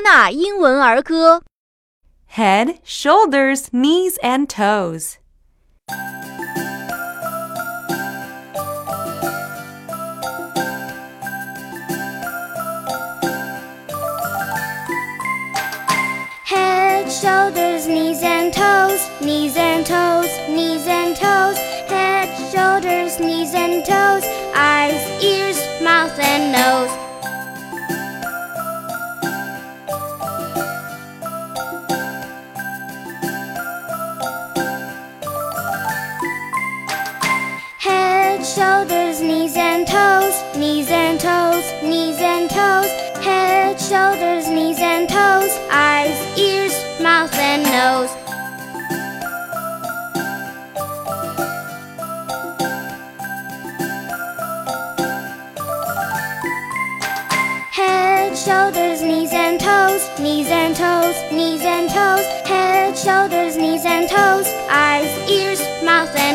纳英文儿歌。 Head, shoulders, knees, and toes. Head, shoulders, knees and toes, knees and toes, knees and toes. Shoulders, knees and toes, knees and toes, knees and toes. Head, shoulders, knees and toes. Eyes, ears, mouth and nose. Head, shoulders, knees and toes, knees and toes, knees and toes. Head, shoulders, knees and toes. Eyes, ears, mouth and.